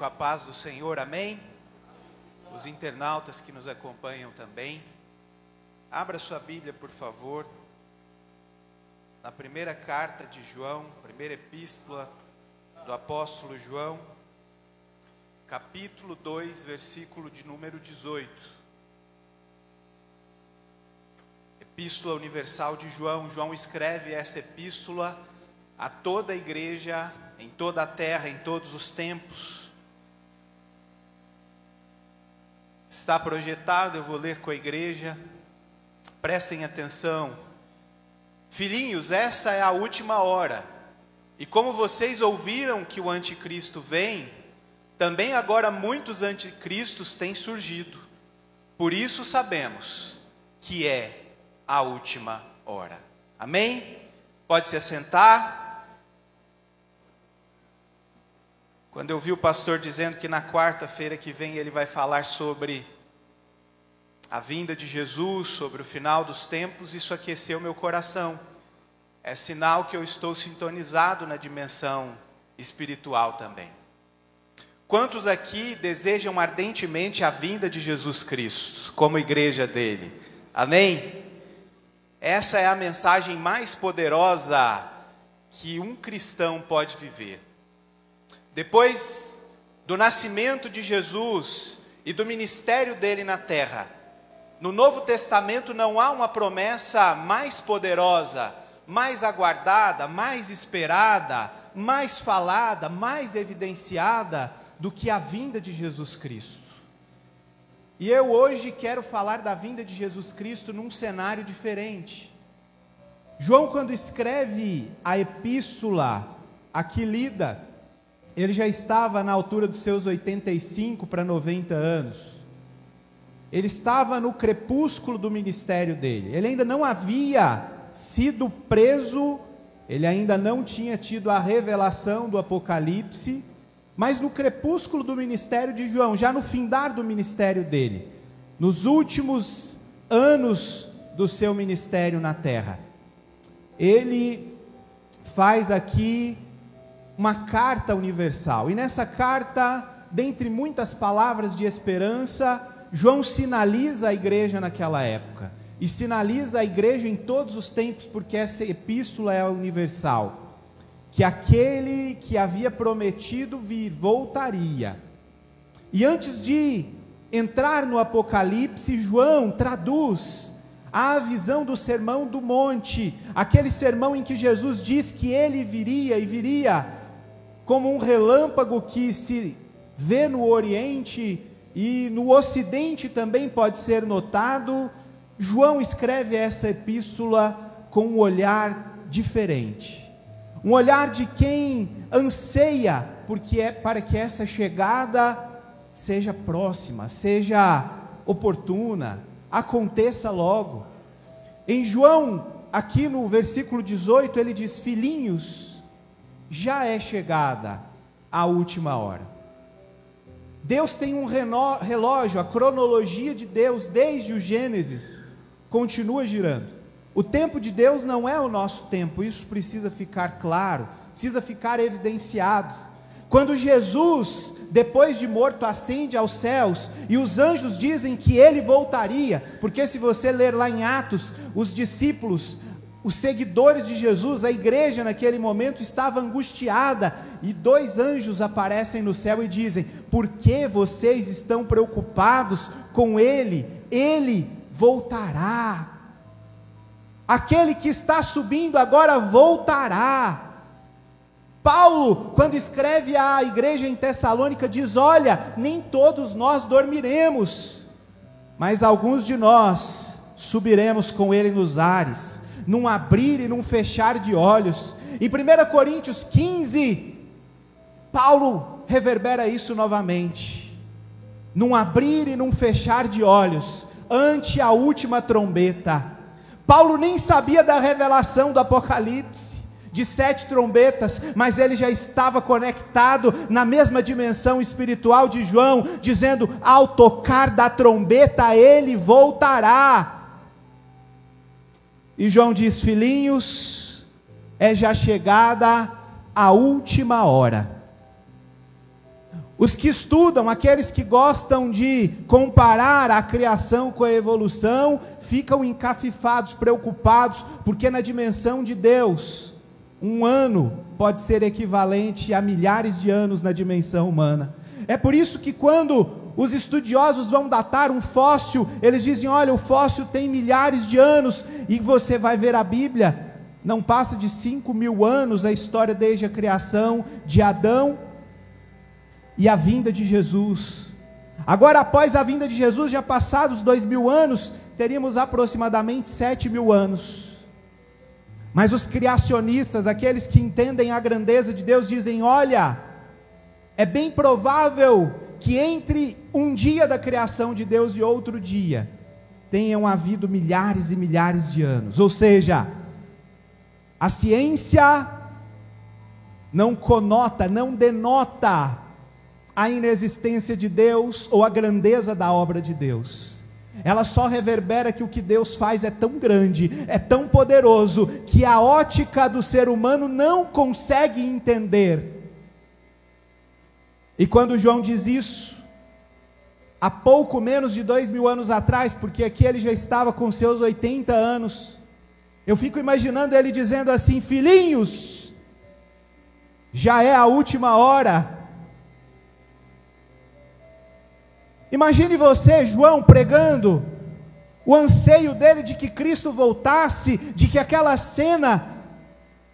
com a paz do Senhor, amém? Os internautas que nos acompanham também. Abra sua Bíblia, por favor, na primeira carta de João, primeira epístola do apóstolo João, capítulo 2, versículo de número 18. Epístola Universal de João. João escreve essa epístola a toda a igreja em toda a terra, em todos os tempos. Está projetado, eu vou ler com a igreja. Prestem atenção. Filhinhos, essa é a última hora. E como vocês ouviram que o anticristo vem, também agora muitos anticristos têm surgido. Por isso sabemos que é a última hora. Amém? Pode se assentar. Quando eu vi o pastor dizendo que na quarta-feira que vem ele vai falar sobre a vinda de Jesus, sobre o final dos tempos, isso aqueceu meu coração. É sinal que eu estou sintonizado na dimensão espiritual também. Quantos aqui desejam ardentemente a vinda de Jesus Cristo, como igreja dele? Amém? Essa é a mensagem mais poderosa que um cristão pode viver. Depois do nascimento de Jesus e do ministério dele na terra, no Novo Testamento não há uma promessa mais poderosa, mais aguardada, mais esperada, mais falada, mais evidenciada do que a vinda de Jesus Cristo. E eu hoje quero falar da vinda de Jesus Cristo num cenário diferente. João, quando escreve a epístola aqui lida, ele já estava na altura dos seus 85 para 90 anos. Ele estava no crepúsculo do ministério dele. Ele ainda não havia sido preso, ele ainda não tinha tido a revelação do Apocalipse, mas no crepúsculo do ministério de João, já no findar do ministério dele, nos últimos anos do seu ministério na terra, ele faz aqui uma carta universal. E nessa carta, dentre muitas palavras de esperança, João sinaliza a igreja naquela época. E sinaliza a igreja em todos os tempos, porque essa epístola é universal. Que aquele que havia prometido vir voltaria. E antes de entrar no Apocalipse, João traduz a visão do sermão do monte, aquele sermão em que Jesus diz que ele viria e viria como um relâmpago que se vê no Oriente e no Ocidente também pode ser notado, João escreve essa epístola com um olhar diferente. Um olhar de quem anseia porque é para que essa chegada seja próxima, seja oportuna, aconteça logo. Em João, aqui no versículo 18, ele diz: Filhinhos, já é chegada a última hora. Deus tem um relógio, a cronologia de Deus, desde o Gênesis, continua girando. O tempo de Deus não é o nosso tempo, isso precisa ficar claro, precisa ficar evidenciado. Quando Jesus, depois de morto, ascende aos céus e os anjos dizem que ele voltaria, porque se você ler lá em Atos, os discípulos os seguidores de Jesus, a igreja naquele momento estava angustiada, e dois anjos aparecem no céu e dizem: Por que vocês estão preocupados com ele? Ele voltará. Aquele que está subindo agora voltará. Paulo, quando escreve à igreja em Tessalônica, diz: Olha, nem todos nós dormiremos, mas alguns de nós subiremos com ele nos ares num abrir e num fechar de olhos. Em 1 Coríntios 15, Paulo reverbera isso novamente. Num abrir e num fechar de olhos, ante a última trombeta. Paulo nem sabia da revelação do Apocalipse de sete trombetas, mas ele já estava conectado na mesma dimensão espiritual de João, dizendo: ao tocar da trombeta, ele voltará. E João diz: Filhinhos, é já chegada a última hora. Os que estudam, aqueles que gostam de comparar a criação com a evolução, ficam encafifados, preocupados, porque na dimensão de Deus, um ano pode ser equivalente a milhares de anos na dimensão humana. É por isso que quando os estudiosos vão datar um fóssil, eles dizem: olha, o fóssil tem milhares de anos, e você vai ver a Bíblia, não passa de 5 mil anos a história desde a criação de Adão e a vinda de Jesus. Agora, após a vinda de Jesus, já passados dois mil anos, teríamos aproximadamente sete mil anos. Mas os criacionistas, aqueles que entendem a grandeza de Deus, dizem: olha, é bem provável que entre um dia da criação de Deus e outro dia tenham havido milhares e milhares de anos. Ou seja, a ciência não conota, não denota a inexistência de Deus ou a grandeza da obra de Deus. Ela só reverbera que o que Deus faz é tão grande, é tão poderoso, que a ótica do ser humano não consegue entender. E quando João diz isso, há pouco menos de dois mil anos atrás, porque aqui ele já estava com seus 80 anos, eu fico imaginando ele dizendo assim: Filhinhos, já é a última hora. Imagine você, João, pregando o anseio dele de que Cristo voltasse, de que aquela cena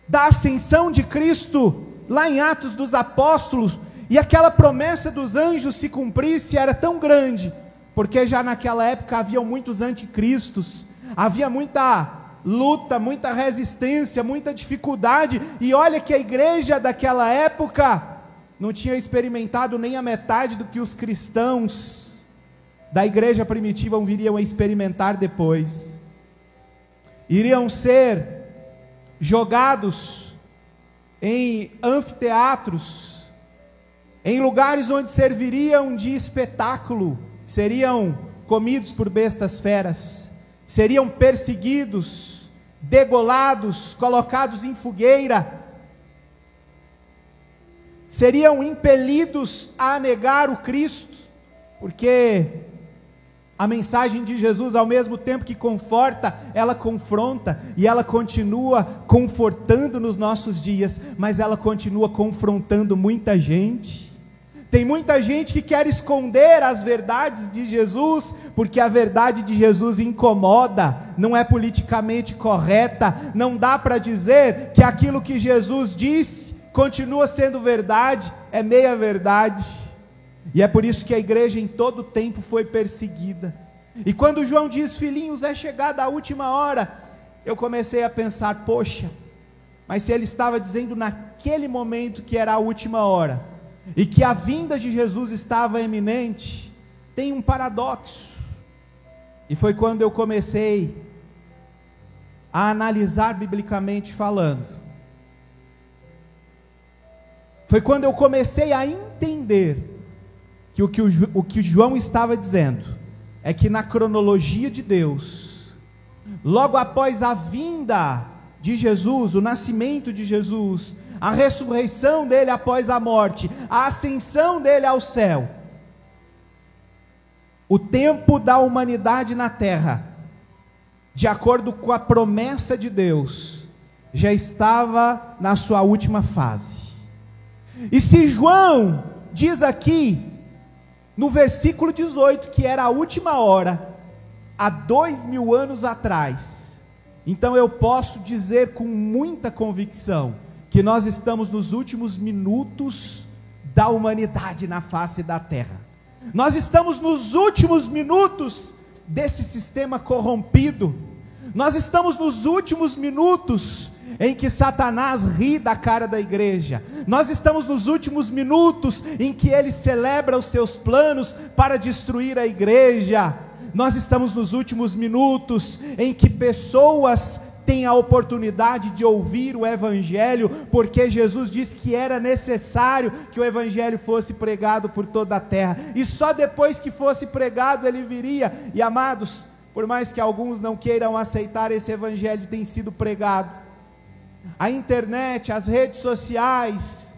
da ascensão de Cristo, lá em Atos dos Apóstolos, e aquela promessa dos anjos se cumprisse, era tão grande, porque já naquela época haviam muitos anticristos, havia muita luta, muita resistência, muita dificuldade, e olha que a igreja daquela época não tinha experimentado nem a metade do que os cristãos da igreja primitiva viriam a experimentar depois. Iriam ser jogados em anfiteatros, em lugares onde serviriam de espetáculo, seriam comidos por bestas feras, seriam perseguidos, degolados, colocados em fogueira, seriam impelidos a negar o Cristo, porque a mensagem de Jesus, ao mesmo tempo que conforta, ela confronta e ela continua confortando nos nossos dias, mas ela continua confrontando muita gente. Tem muita gente que quer esconder as verdades de Jesus, porque a verdade de Jesus incomoda, não é politicamente correta, não dá para dizer que aquilo que Jesus disse continua sendo verdade, é meia verdade. E é por isso que a igreja em todo tempo foi perseguida. E quando João diz, filhinhos, é chegada a última hora, eu comecei a pensar, poxa, mas se ele estava dizendo naquele momento que era a última hora, e que a vinda de Jesus estava eminente, tem um paradoxo. E foi quando eu comecei a analisar biblicamente falando. Foi quando eu comecei a entender que o que, o, o que João estava dizendo é que na cronologia de Deus, logo após a vinda de Jesus, o nascimento de Jesus, a ressurreição dele após a morte, a ascensão dele ao céu, o tempo da humanidade na terra, de acordo com a promessa de Deus, já estava na sua última fase. E se João diz aqui no versículo 18, que era a última hora, há dois mil anos atrás. Então eu posso dizer com muita convicção que nós estamos nos últimos minutos da humanidade na face da terra. Nós estamos nos últimos minutos desse sistema corrompido. Nós estamos nos últimos minutos em que Satanás ri da cara da igreja. Nós estamos nos últimos minutos em que ele celebra os seus planos para destruir a igreja. Nós estamos nos últimos minutos em que pessoas têm a oportunidade de ouvir o Evangelho, porque Jesus disse que era necessário que o Evangelho fosse pregado por toda a terra, e só depois que fosse pregado ele viria. E amados, por mais que alguns não queiram aceitar esse Evangelho, tem sido pregado a internet, as redes sociais,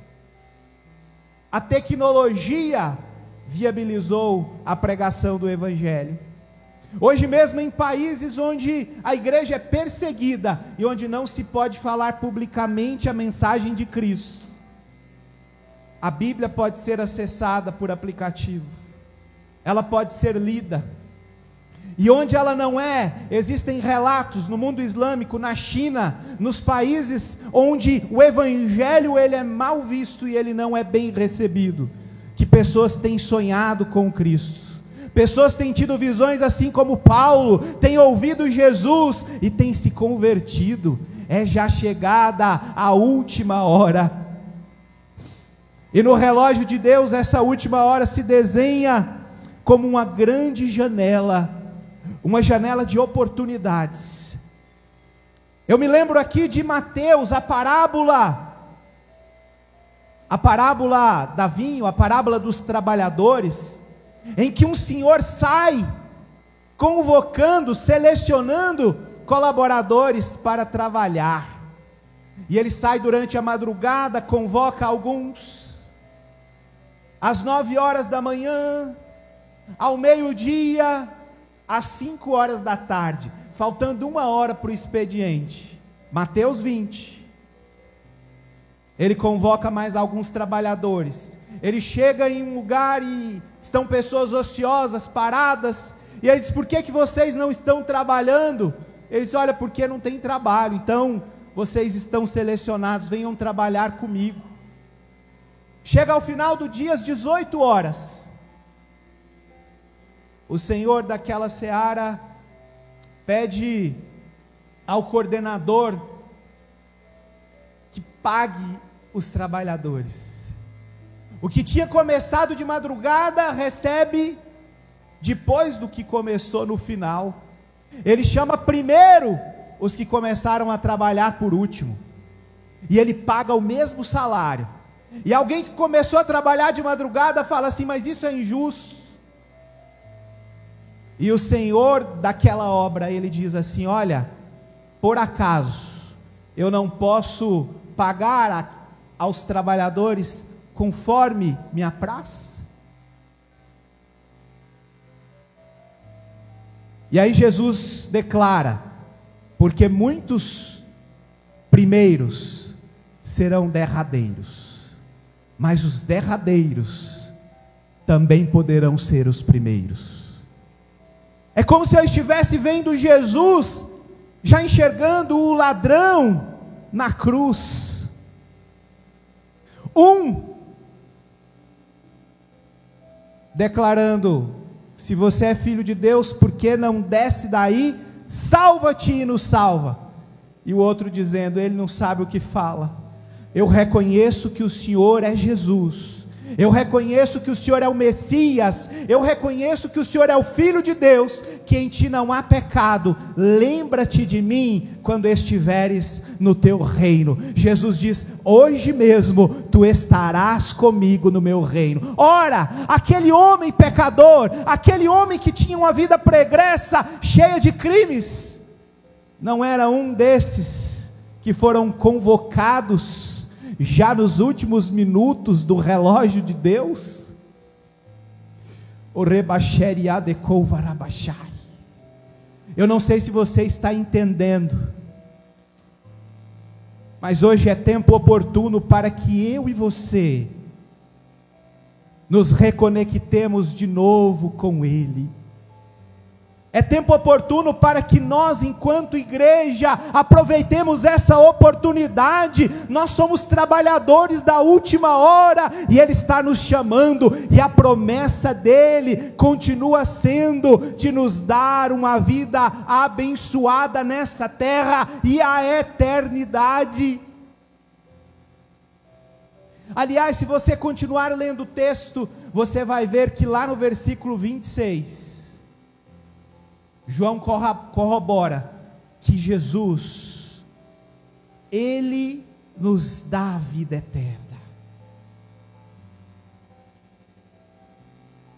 A tecnologia viabilizou a pregação do Evangelho. Hoje mesmo, em países onde a igreja é perseguida e onde não se pode falar publicamente a mensagem de Cristo, a Bíblia pode ser acessada por aplicativo, ela pode ser lida. E onde ela não é, existem relatos no mundo islâmico, na China, nos países onde o evangelho ele é mal visto e ele não é bem recebido, que pessoas têm sonhado com Cristo. Pessoas têm tido visões assim como Paulo, têm ouvido Jesus e têm se convertido. É já chegada a última hora e no relógio de Deus, essa última hora se desenha como uma grande janela, uma janela de oportunidades. Eu me lembro aqui de Mateus, a parábola, a parábola da vinho, a parábola dos trabalhadores, em que um senhor sai convocando, selecionando colaboradores para trabalhar. E ele sai durante a madrugada, convoca alguns, às nove horas da manhã, ao meio-dia, às cinco horas da tarde, faltando uma hora para o expediente. Mateus 20. Ele convoca mais alguns trabalhadores. Ele chega em um lugar e estão pessoas ociosas, paradas, e ele diz: Por que, que vocês não estão trabalhando? Ele diz: Olha, porque não tem trabalho, então vocês estão selecionados, venham trabalhar comigo. Chega ao final do dia, às 18 horas. O senhor daquela seara pede ao coordenador que pague os trabalhadores. O que tinha começado de madrugada recebe depois do que começou no final. Ele chama primeiro os que começaram a trabalhar por último. E ele paga o mesmo salário e alguém que começou a trabalhar de madrugada fala assim: Mas isso é injusto. E o Senhor daquela obra, ele diz assim: Olha, por acaso eu não posso pagar a, aos trabalhadores conforme me apraz? E aí Jesus declara: Porque muitos primeiros serão derradeiros mas os derradeiros também poderão ser os primeiros. É como se eu estivesse vendo Jesus, já enxergando o ladrão na cruz. Um declarando: se você é filho de Deus, por que não desce daí? Salva-te e nos salva. E o outro dizendo: ele não sabe o que fala. Eu reconheço que o Senhor é Jesus. Eu reconheço que o Senhor é o Messias. Eu reconheço que o Senhor é o Filho de Deus, que em ti não há pecado. Lembra-te de mim quando estiveres no teu reino. Jesus diz: Hoje mesmo tu estarás comigo no meu reino. Ora, aquele homem pecador, aquele homem que tinha uma vida pregressa, cheia de crimes, não era um desses que foram convocados já nos últimos minutos do relógio de Deus? O Eu não sei se você está entendendo, mas hoje é tempo oportuno para que eu e você nos reconectemos de novo com Ele é tempo oportuno para que nós, enquanto igreja, aproveitemos essa oportunidade. Nós somos trabalhadores da última hora e Ele está nos chamando, e a promessa dele continua sendo de nos dar uma vida abençoada nessa terra e a eternidade. Aliás, se você continuar lendo o texto, você vai ver que lá no versículo 26 João corrobora que Jesus, Ele nos dá a vida eterna.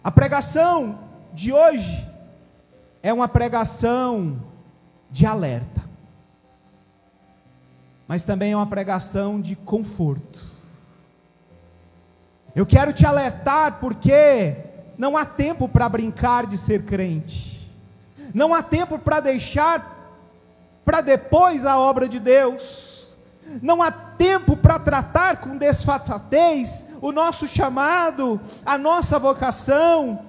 A pregação de hoje é uma pregação de alerta, mas também é uma pregação de conforto. Eu quero te alertar porque não há tempo para brincar de ser crente, não há tempo para deixar para depois a obra de Deus, não há tempo para tratar com desfaçatez o nosso chamado, a nossa vocação.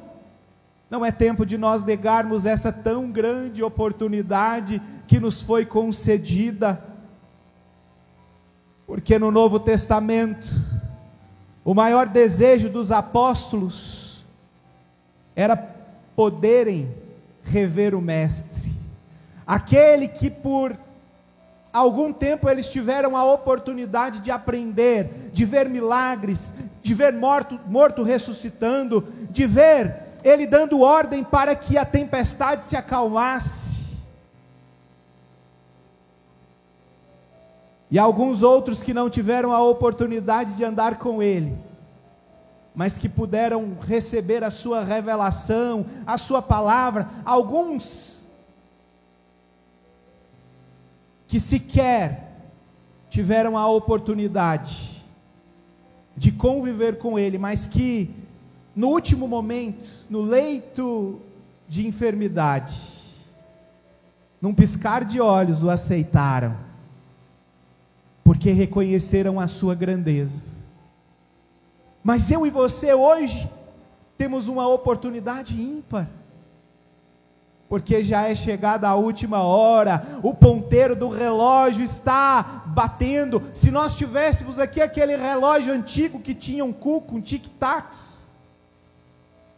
Não é tempo de nós negarmos essa tão grande oportunidade que nos foi concedida. Porque no Novo Testamento, o maior desejo dos apóstolos era poderem rever o Mestre, aquele que por algum tempo eles tiveram a oportunidade de aprender, de ver milagres, de ver morto, morto ressuscitando, de ver ele dando ordem para que a tempestade se acalmasse. E alguns outros que não tiveram a oportunidade de andar com ele, mas que puderam receber a sua revelação, a sua palavra, alguns que sequer tiveram a oportunidade de conviver com ele, mas que no último momento, no leito de enfermidade, num piscar de olhos o aceitaram, porque reconheceram a sua grandeza. Mas eu e você hoje temos uma oportunidade ímpar, porque já é chegada a última hora, o ponteiro do relógio está batendo. Se nós tivéssemos aqui aquele relógio antigo que tinha um cuco, um tic-tac,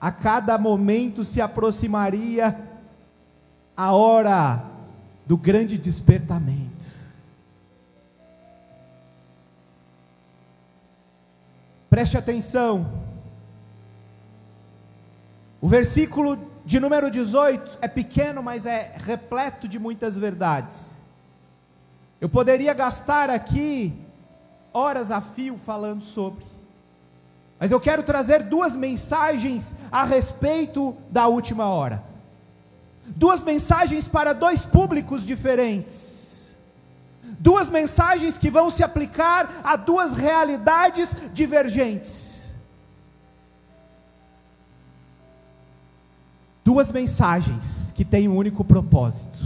a cada momento se aproximaria a hora do grande despertamento. Preste atenção. O versículo de número 18 é pequeno, mas é repleto de muitas verdades. Eu poderia gastar aqui horas a fio falando sobre. Mas eu quero trazer duas mensagens a respeito da última hora. Duas mensagens para dois públicos diferentes. Duas mensagens que vão se aplicar a duas realidades divergentes. Duas mensagens que têm um único propósito: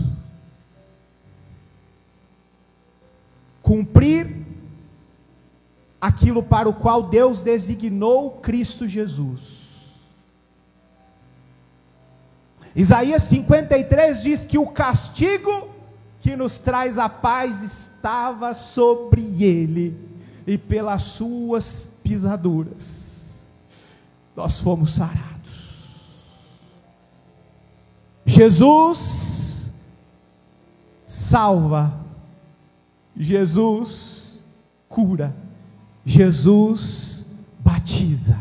cumprir aquilo para o qual Deus designou Cristo Jesus. Isaías 53 diz que o castigo que nos traz a paz estava sobre ele, e pelas suas pisaduras nós fomos sarados. Jesus salva, Jesus cura. Jesus batiza,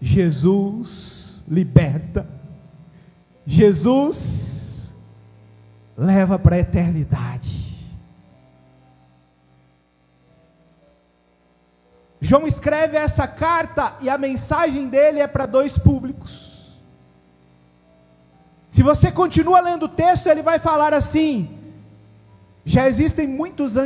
Jesus liberta, Jesus leva para a eternidade. João escreve essa carta e a mensagem dele é para dois públicos. Se você continua lendo o texto, ele vai falar assim: já existem muitos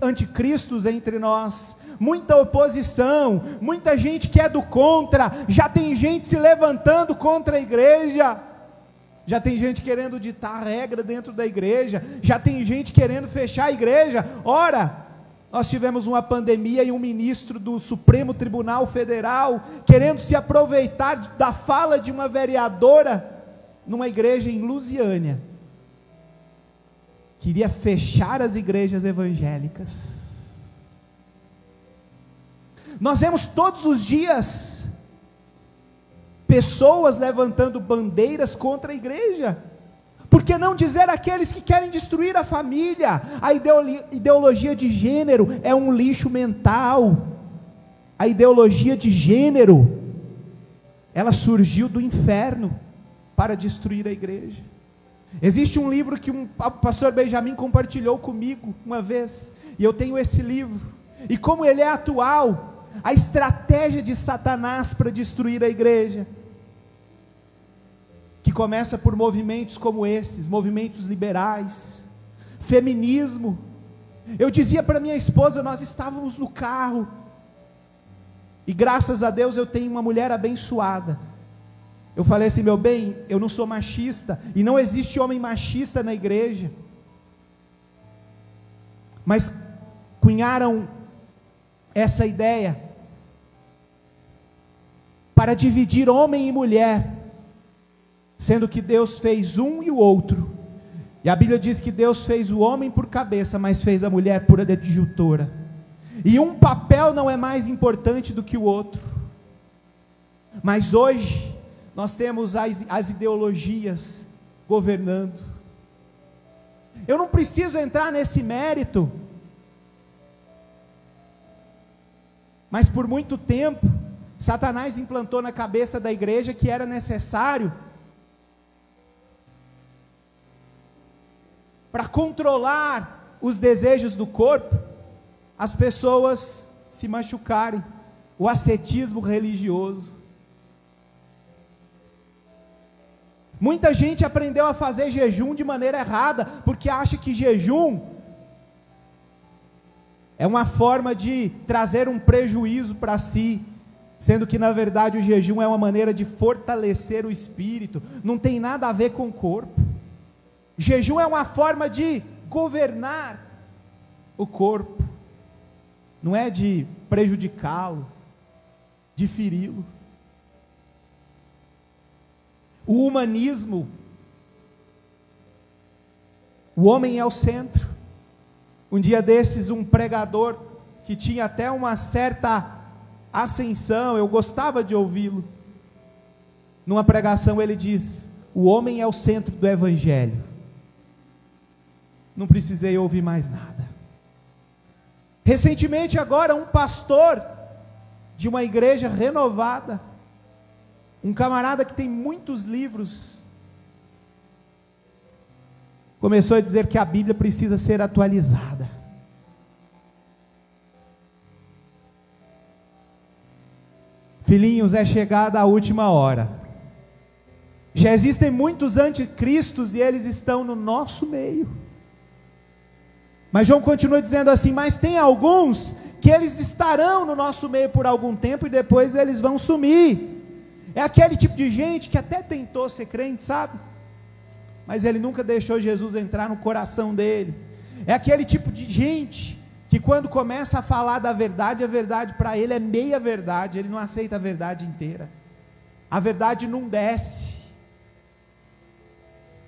anticristos entre nós, muita oposição, muita gente que é do contra, já tem gente se levantando contra a igreja, já tem gente querendo ditar regra dentro da igreja, já tem gente querendo fechar a igreja. Ora, nós tivemos uma pandemia e um ministro do Supremo Tribunal Federal querendo se aproveitar da fala de uma vereadora numa igreja em Lusiânia. Queria fechar as igrejas evangélicas. Nós vemos todos os dias pessoas levantando bandeiras contra a igreja. Por que não dizer aqueles que querem destruir a família? A ideologia de gênero é um lixo mental. A ideologia de gênero, ela surgiu do inferno para destruir a igreja. Existe um livro que um pastor Benjamin compartilhou comigo uma vez, e eu tenho esse livro. E como ele é atual, a estratégia de Satanás para destruir a igreja, começa por movimentos como esses, movimentos liberais, feminismo. Eu dizia para minha esposa, nós estávamos no carro, E graças a Deus eu tenho uma mulher abençoada. Eu falei assim, meu bem, eu não sou machista, e não existe homem machista na igreja. Mas cunharam essa ideia para dividir homem e mulher, sendo que Deus fez um e o outro. E a Bíblia diz que Deus fez o homem por cabeça, mas fez a mulher por adjutora. E um papel não é mais importante do que o outro. Mas hoje, nós temos as, as ideologias governando. Eu não preciso entrar nesse mérito, mas por muito tempo, Satanás implantou na cabeça da igreja que era necessário para controlar os desejos do corpo, as pessoas se machucarem, o ascetismo religioso. Muita gente aprendeu a fazer jejum de maneira errada, porque acha que jejum é uma forma de trazer um prejuízo para si, sendo que na verdade o jejum é uma maneira de fortalecer o espírito, não tem nada a ver com o corpo. Jejum é uma forma de governar o corpo, não é de prejudicá-lo, de feri-lo. O humanismo, o homem é o centro. Um dia desses, um pregador que tinha até uma certa ascensão, eu gostava de ouvi-lo. Numa pregação ele diz: O homem é o centro do evangelho. Não precisei ouvir mais nada. Recentemente, agora, um pastor de uma igreja renovada, um camarada que tem muitos livros, começou a dizer que a Bíblia precisa ser atualizada. Filhinhos, é chegada a última hora. Já existem muitos anticristos e eles estão no nosso meio. Mas João continua dizendo assim: Mas tem alguns que eles estarão no nosso meio por algum tempo e depois eles vão sumir. É aquele tipo de gente que até tentou ser crente, sabe? Mas ele nunca deixou Jesus entrar no coração dele. É aquele tipo de gente que quando começa a falar da verdade, a verdade para ele é meia verdade, ele não aceita a verdade inteira. A verdade não desce.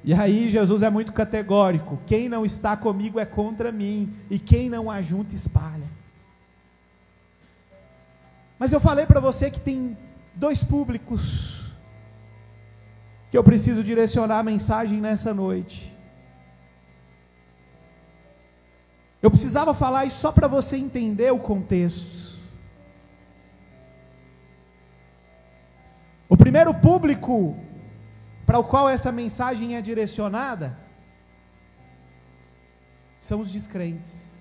E aí Jesus é muito categórico: quem não está comigo é contra mim, e quem não ajunta espalha. Mas eu falei para você que tem dois públicos que eu preciso direcionar a mensagem nessa noite. Eu precisava falar isso só para você entender o contexto. O primeiro público para o qual essa mensagem é direcionada são os descrentes.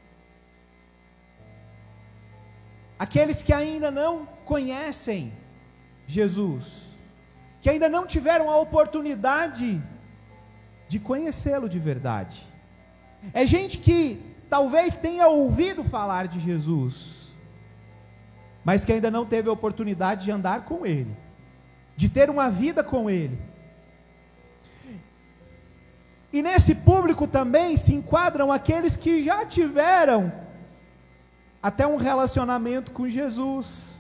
Aqueles que ainda não conhecem Jesus, que ainda não tiveram a oportunidade de conhecê-lo de verdade. É gente que talvez tenha ouvido falar de Jesus, mas que ainda não teve a oportunidade de andar com Ele, de ter uma vida com Ele. E nesse público também se enquadram aqueles que já tiveram até um relacionamento com Jesus,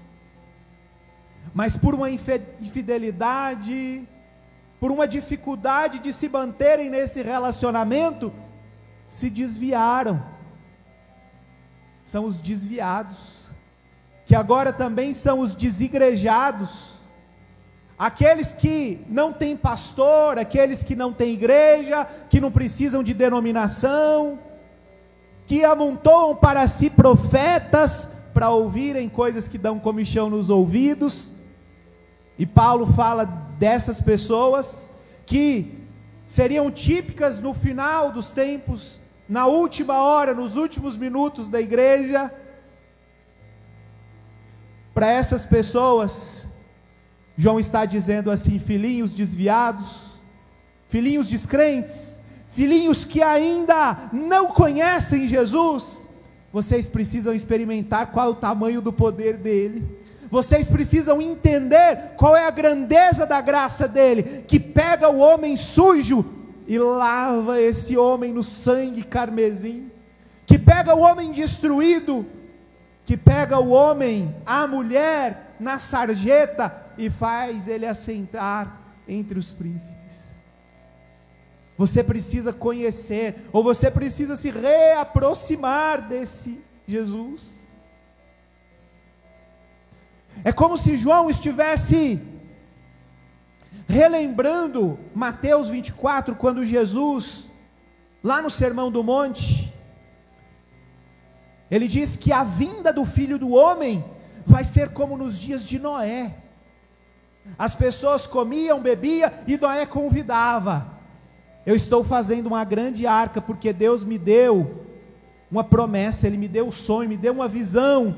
mas por uma infidelidade, por uma dificuldade de se manterem nesse relacionamento, se desviaram. São os desviados, que agora também são os desigrejados, aqueles que não têm pastor, aqueles que não têm igreja, que não precisam de denominação, que amontoam para si profetas para ouvirem coisas que dão comichão nos ouvidos, e Paulo fala dessas pessoas que seriam típicas no final dos tempos, na última hora, nos últimos minutos da igreja. Para essas pessoas, João está dizendo assim: filhinhos desviados, filhinhos descrentes, filhinhos que ainda não conhecem Jesus, vocês precisam experimentar qual é o tamanho do poder dele. Vocês precisam entender qual é a grandeza da graça dele, que pega o homem sujo e lava esse homem no sangue carmesim, que pega o homem destruído, que pega o homem, a mulher, na sarjeta e faz ele assentar entre os príncipes. Você precisa conhecer, ou você precisa se reaproximar desse Jesus. É como se João estivesse relembrando Mateus 24, quando Jesus, lá no Sermão do Monte, ele diz que a vinda do filho do homem vai ser como nos dias de Noé. As pessoas comiam, bebiam e Noé convidava. Eu estou fazendo uma grande arca porque Deus me deu uma promessa, Ele me deu um sonho, me deu uma visão,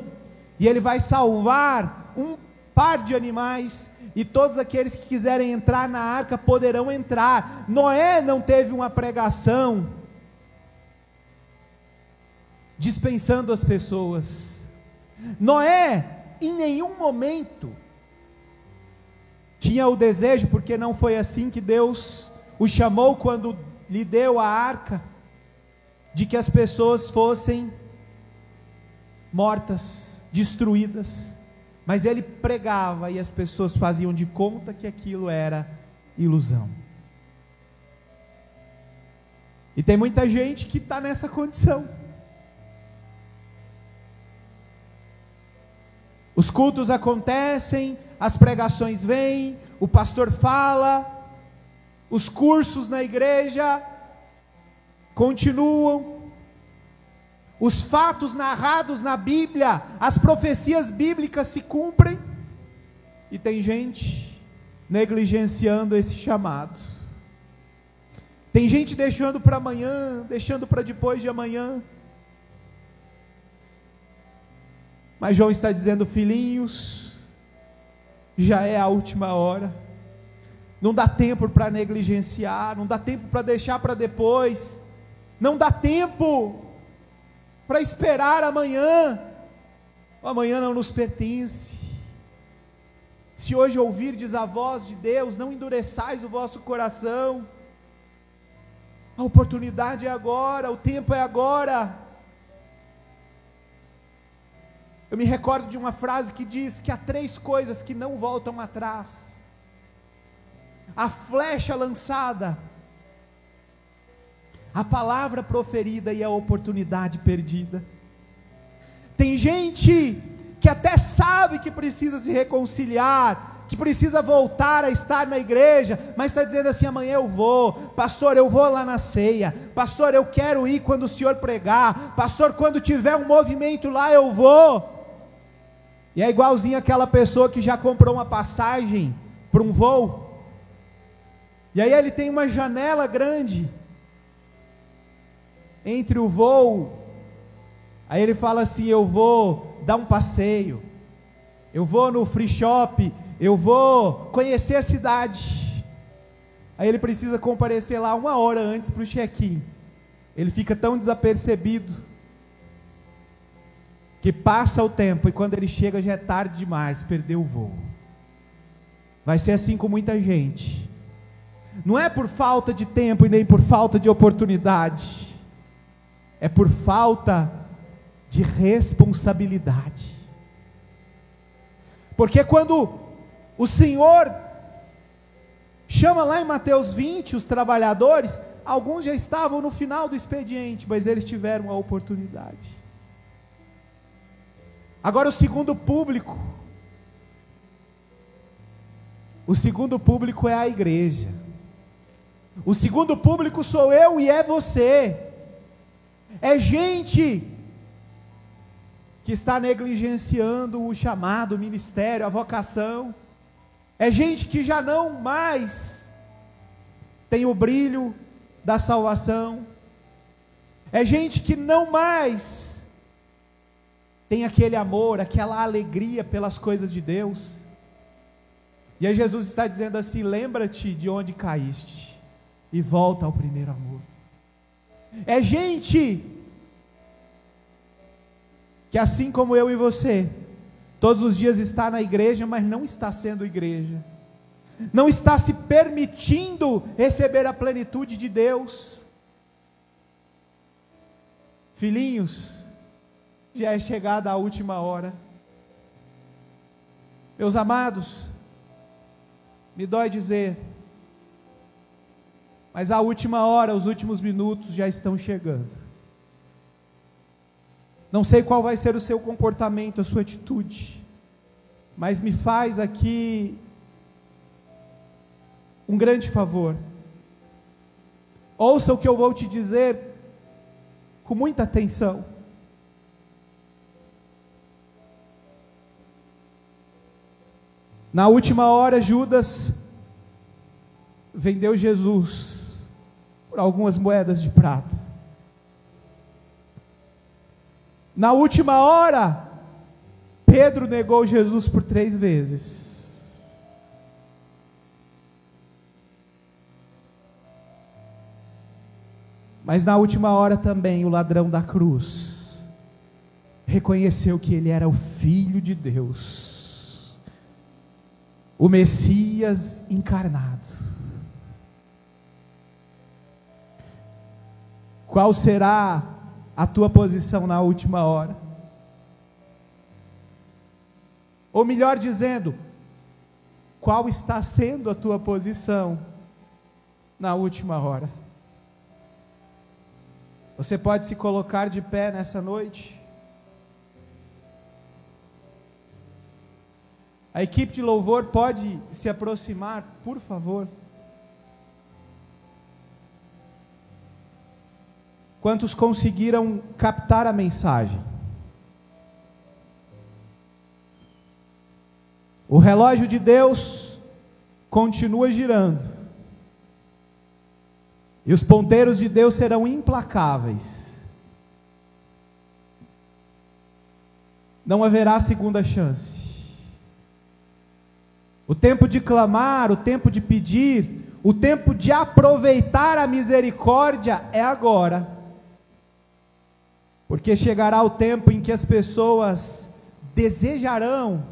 e Ele vai salvar um par de animais, e todos aqueles que quiserem entrar na arca poderão entrar. Noé não teve uma pregação dispensando as pessoas. Noé, em nenhum momento, tinha o desejo, porque não foi assim que Deus o chamou quando lhe deu a arca, de que as pessoas fossem mortas, destruídas. Mas ele pregava e as pessoas faziam de conta que aquilo era ilusão. E tem muita gente que está nessa condição. Os cultos acontecem, as pregações vêm, o pastor fala, os cursos na igreja continuam, os fatos narrados na Bíblia, as profecias bíblicas se cumprem, e tem gente negligenciando esse chamado. Tem gente deixando para amanhã, deixando para depois de amanhã. Mas João está dizendo, filhinhos, já é a última hora. Não dá tempo para negligenciar, não dá tempo para deixar para depois. Não dá tempo para esperar amanhã. O amanhã não nos pertence. Se hoje ouvirdes a voz de Deus, não endureçais o vosso coração. A oportunidade é agora, o tempo é agora. Eu me recordo de uma frase que diz que há três coisas que não voltam atrás: a flecha lançada, a palavra proferida e a oportunidade perdida. Tem gente que até sabe que precisa se reconciliar, que precisa voltar a estar na igreja, mas está dizendo assim: amanhã eu vou, pastor, eu vou lá na ceia, pastor, eu quero ir quando o senhor pregar, pastor, quando tiver um movimento lá eu vou. E é igualzinho aquela pessoa que já comprou uma passagem para um voo, e aí ele tem uma janela grande, entre o voo, aí ele fala assim: Eu vou dar um passeio, eu vou no free shop, eu vou conhecer a cidade. Aí ele precisa comparecer lá uma hora antes para o check-in. Ele fica tão desapercebido que passa o tempo e quando ele chega já é tarde demais, perdeu o voo. Vai ser assim com muita gente. Não é por falta de tempo e nem por falta de oportunidade é por falta de responsabilidade. Porque quando o Senhor chama lá em Mateus 20 os trabalhadores, alguns já estavam no final do expediente, mas eles tiveram a oportunidade. Agora o segundo público, o segundo público é a igreja. O segundo público sou eu e é você. É gente que está negligenciando o chamado, o ministério, a vocação, é gente que já não mais tem o brilho da salvação, é gente que não mais tem aquele amor, aquela alegria pelas coisas de Deus. E aí Jesus está dizendo assim: lembra-te de onde caíste e volta ao primeiro amor. É gente que assim como eu e você, Todos os dias está na igreja, mas não está sendo igreja. Não está se permitindo receber a plenitude de Deus. Filhinhos, já é chegada a última hora. Meus amados, me dói dizer, mas a última hora, os últimos minutos já estão chegando. Não sei qual vai ser o seu comportamento, a sua atitude, mas me faz aqui um grande favor. Ouça o que eu vou te dizer com muita atenção. Na última hora, Judas vendeu Jesus por algumas moedas de prata. Na última hora, Pedro negou Jesus por três vezes. Mas na última hora também, o ladrão da cruz reconheceu que ele era o Filho de Deus, o Messias encarnado. Qual será a tua posição na última hora? Ou melhor dizendo, qual está sendo a tua posição na última hora? Você pode se colocar de pé nessa noite? A equipe de louvor pode se aproximar, por favor. Quantos conseguiram captar a mensagem? O relógio de Deus continua girando. E os ponteiros de Deus serão implacáveis. Não haverá segunda chance. O tempo de clamar, o tempo de pedir, o tempo de aproveitar a misericórdia é agora. Porque chegará o tempo em que as pessoas desejarão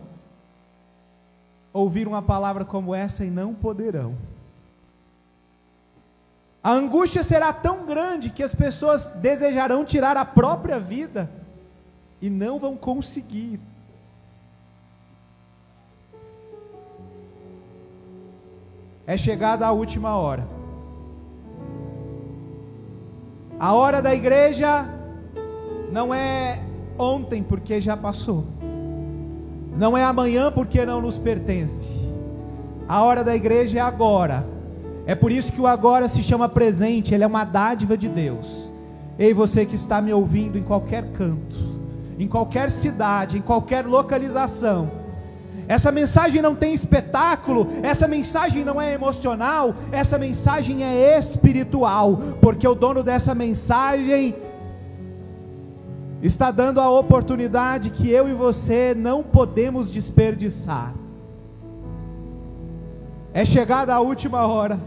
ouvir uma palavra como essa e não poderão. A angústia será tão grande que as pessoas desejarão tirar a própria vida e não vão conseguir. É chegada a última hora. A hora da igreja não é ontem porque já passou. Não é amanhã porque não nos pertence. A hora da igreja é agora. É por isso que o agora se chama presente, ele é uma dádiva de Deus. Ei, você que está me ouvindo em qualquer canto, em qualquer cidade, em qualquer localização, essa mensagem não tem espetáculo, essa mensagem não é emocional, essa mensagem é espiritual, porque o dono dessa mensagem está dando a oportunidade que eu e você não podemos desperdiçar. É chegada a última hora,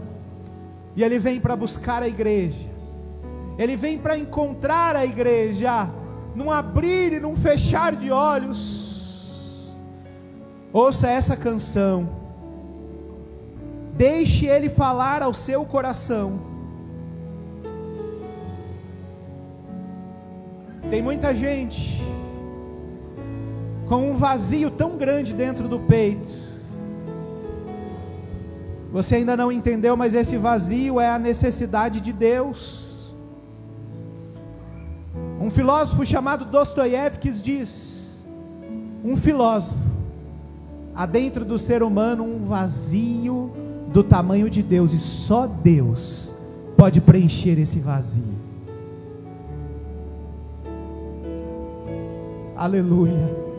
e Ele vem para buscar a igreja, Ele vem para encontrar a igreja, num abrir e num fechar de olhos. Ouça essa canção, deixe Ele falar ao seu coração. Tem muita gente com um vazio tão grande dentro do peito. Você ainda não entendeu, mas esse vazio é a necessidade de Deus. Um filósofo chamado Dostoiévski diz: um filósofo há dentro do ser humano um vazio do tamanho de Deus e só Deus pode preencher esse vazio. Aleluia.